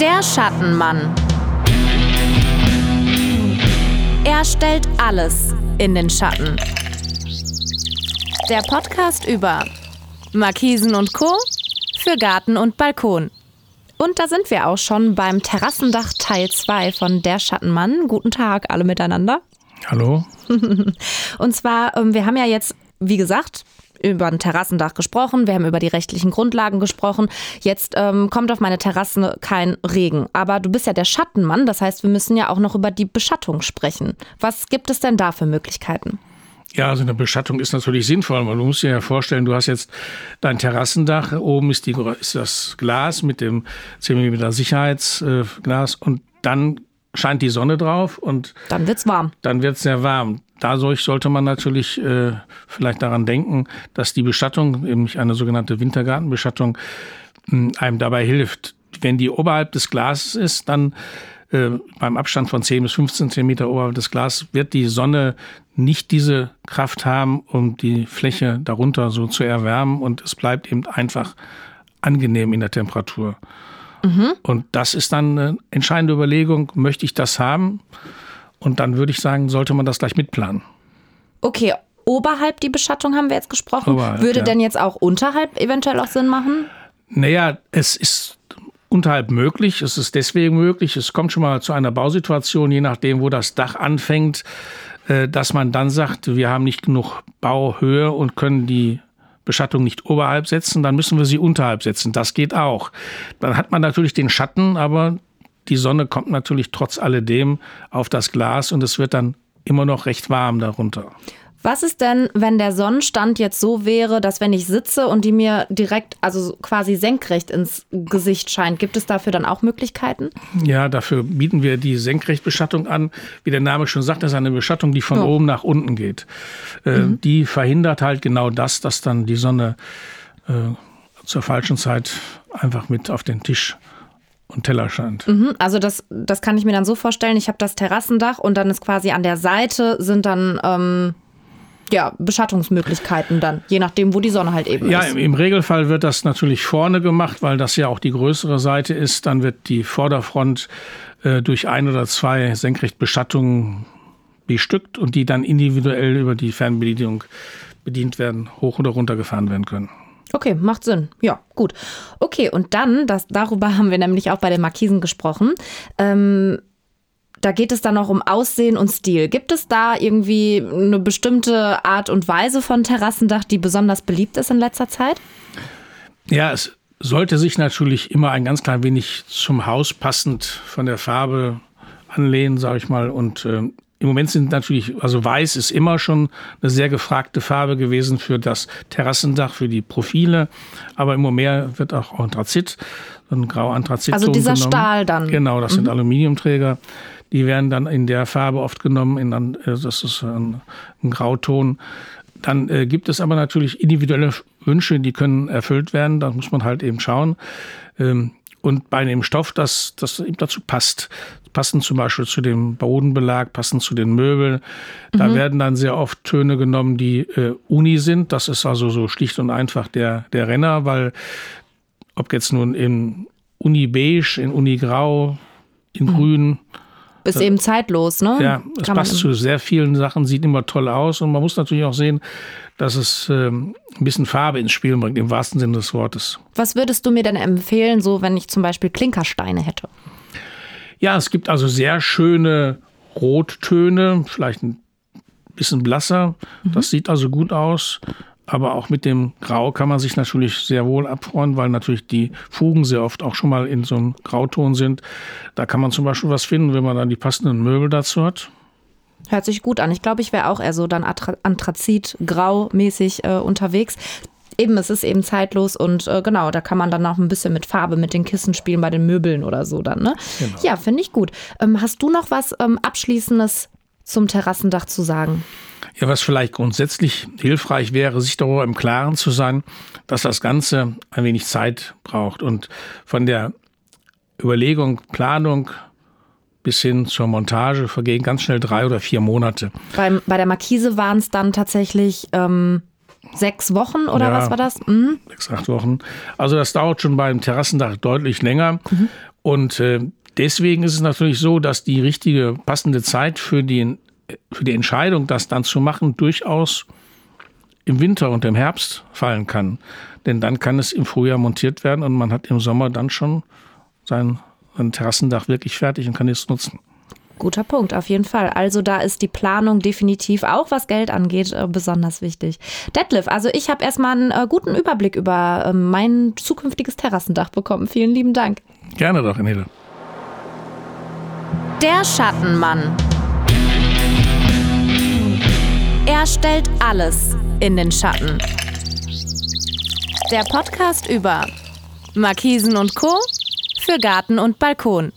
Der Schattenmann. Er stellt alles in den Schatten. Der Podcast über Markisen und Co. für Garten und Balkon. Und da sind wir auch schon beim Terrassendach Teil 2 von Der Schattenmann. Guten Tag alle miteinander. Hallo. und zwar, ähm, wir haben ja jetzt, wie gesagt, über ein Terrassendach gesprochen, wir haben über die rechtlichen Grundlagen gesprochen. Jetzt ähm, kommt auf meine Terrasse kein Regen. Aber du bist ja der Schattenmann, das heißt, wir müssen ja auch noch über die Beschattung sprechen. Was gibt es denn da für Möglichkeiten? Ja, also eine Beschattung ist natürlich sinnvoll, weil du musst dir ja vorstellen, du hast jetzt dein Terrassendach, oben ist, die, ist das Glas mit dem 10 mm Sicherheitsglas und dann scheint die Sonne drauf und dann wird's warm. Dann wird's sehr warm. Dadurch sollte man natürlich äh, vielleicht daran denken, dass die Beschattung, nämlich eine sogenannte Wintergartenbeschattung, hm, einem dabei hilft. Wenn die oberhalb des Glases ist, dann äh, beim Abstand von 10 bis 15 Zentimeter oberhalb des Glases wird die Sonne nicht diese Kraft haben, um die Fläche darunter so zu erwärmen und es bleibt eben einfach angenehm in der Temperatur. Mhm. Und das ist dann eine entscheidende Überlegung, möchte ich das haben? Und dann würde ich sagen, sollte man das gleich mitplanen. Okay, oberhalb die Beschattung haben wir jetzt gesprochen. Oberhalb, würde ja. denn jetzt auch unterhalb eventuell auch Sinn machen? Naja, es ist unterhalb möglich. Es ist deswegen möglich. Es kommt schon mal zu einer Bausituation, je nachdem, wo das Dach anfängt, äh, dass man dann sagt, wir haben nicht genug Bauhöhe und können die Beschattung nicht oberhalb setzen, dann müssen wir sie unterhalb setzen. Das geht auch. Dann hat man natürlich den Schatten, aber die Sonne kommt natürlich trotz alledem auf das Glas und es wird dann immer noch recht warm darunter. Was ist denn, wenn der Sonnenstand jetzt so wäre, dass wenn ich sitze und die mir direkt, also quasi senkrecht ins Gesicht scheint, gibt es dafür dann auch Möglichkeiten? Ja, dafür bieten wir die Senkrechtbeschattung an. Wie der Name schon sagt, das ist eine Beschattung, die von oh. oben nach unten geht. Äh, mhm. Die verhindert halt genau das, dass dann die Sonne äh, zur falschen Zeit einfach mit auf den Tisch und Teller scheint. Mhm, also das, das kann ich mir dann so vorstellen, ich habe das Terrassendach und dann ist quasi an der Seite sind dann ähm, ja, Beschattungsmöglichkeiten dann, je nachdem, wo die Sonne halt eben ja, ist. Ja, im Regelfall wird das natürlich vorne gemacht, weil das ja auch die größere Seite ist. Dann wird die Vorderfront äh, durch ein oder zwei Senkrechtbeschattungen bestückt und die dann individuell über die Fernbedienung bedient werden, hoch oder runter gefahren werden können. Okay, macht Sinn. Ja, gut. Okay, und dann, das, darüber haben wir nämlich auch bei den Markisen gesprochen. Ähm, da geht es dann noch um Aussehen und Stil. Gibt es da irgendwie eine bestimmte Art und Weise von Terrassendach, die besonders beliebt ist in letzter Zeit? Ja, es sollte sich natürlich immer ein ganz klein wenig zum Haus passend von der Farbe anlehnen, sage ich mal. Und äh, im Moment sind natürlich, also weiß ist immer schon eine sehr gefragte Farbe gewesen für das Terrassendach, für die Profile. Aber immer mehr wird auch Anthrazit, so ein grau Anthrazit. Also dieser genommen. Stahl dann. Genau, das mhm. sind Aluminiumträger. Die werden dann in der Farbe oft genommen, in, äh, das ist ein, ein Grauton. Dann äh, gibt es aber natürlich individuelle Wünsche, die können erfüllt werden. Da muss man halt eben schauen. Ähm, und bei dem Stoff, das, das eben dazu passt. Passend zum Beispiel zu dem Bodenbelag, passend zu den Möbeln. Da mhm. werden dann sehr oft Töne genommen, die äh, Uni sind. Das ist also so schlicht und einfach der, der Renner, weil ob jetzt nun in Uni beige, in Uni grau, in mhm. grün, ist eben zeitlos, ne? Ja, es Kann passt zu sehr vielen Sachen, sieht immer toll aus und man muss natürlich auch sehen, dass es ähm, ein bisschen Farbe ins Spiel bringt, im wahrsten Sinne des Wortes. Was würdest du mir denn empfehlen, so wenn ich zum Beispiel Klinkersteine hätte? Ja, es gibt also sehr schöne Rottöne, vielleicht ein bisschen blasser. Mhm. Das sieht also gut aus. Aber auch mit dem Grau kann man sich natürlich sehr wohl abfreuen, weil natürlich die Fugen sehr oft auch schon mal in so einem Grauton sind. Da kann man zum Beispiel was finden, wenn man dann die passenden Möbel dazu hat. Hört sich gut an. Ich glaube, ich wäre auch eher so dann Anthrazit, grau-mäßig äh, unterwegs. Eben, es ist eben zeitlos und äh, genau, da kann man dann auch ein bisschen mit Farbe, mit den Kissen spielen, bei den Möbeln oder so dann, ne? Genau. Ja, finde ich gut. Ähm, hast du noch was ähm, Abschließendes zum Terrassendach zu sagen? Ja, was vielleicht grundsätzlich hilfreich wäre, sich darüber im Klaren zu sein, dass das Ganze ein wenig Zeit braucht und von der Überlegung, Planung bis hin zur Montage vergehen ganz schnell drei oder vier Monate. Beim, bei der Markise waren es dann tatsächlich ähm, sechs Wochen oder ja, was war das? Mhm. Sechs, acht Wochen. Also das dauert schon beim Terrassendach deutlich länger. Mhm. Und äh, deswegen ist es natürlich so, dass die richtige, passende Zeit für, den, für die Entscheidung, das dann zu machen, durchaus im Winter und im Herbst fallen kann. Denn dann kann es im Frühjahr montiert werden und man hat im Sommer dann schon sein, sein Terrassendach wirklich fertig und kann es nutzen. Guter Punkt, auf jeden Fall. Also da ist die Planung definitiv auch, was Geld angeht, äh, besonders wichtig. Detlef, also ich habe erstmal einen äh, guten Überblick über äh, mein zukünftiges Terrassendach bekommen. Vielen lieben Dank. Gerne doch, Enele. Der Schattenmann. Er stellt alles in den Schatten. Der Podcast über Markisen und Co. für Garten und Balkon.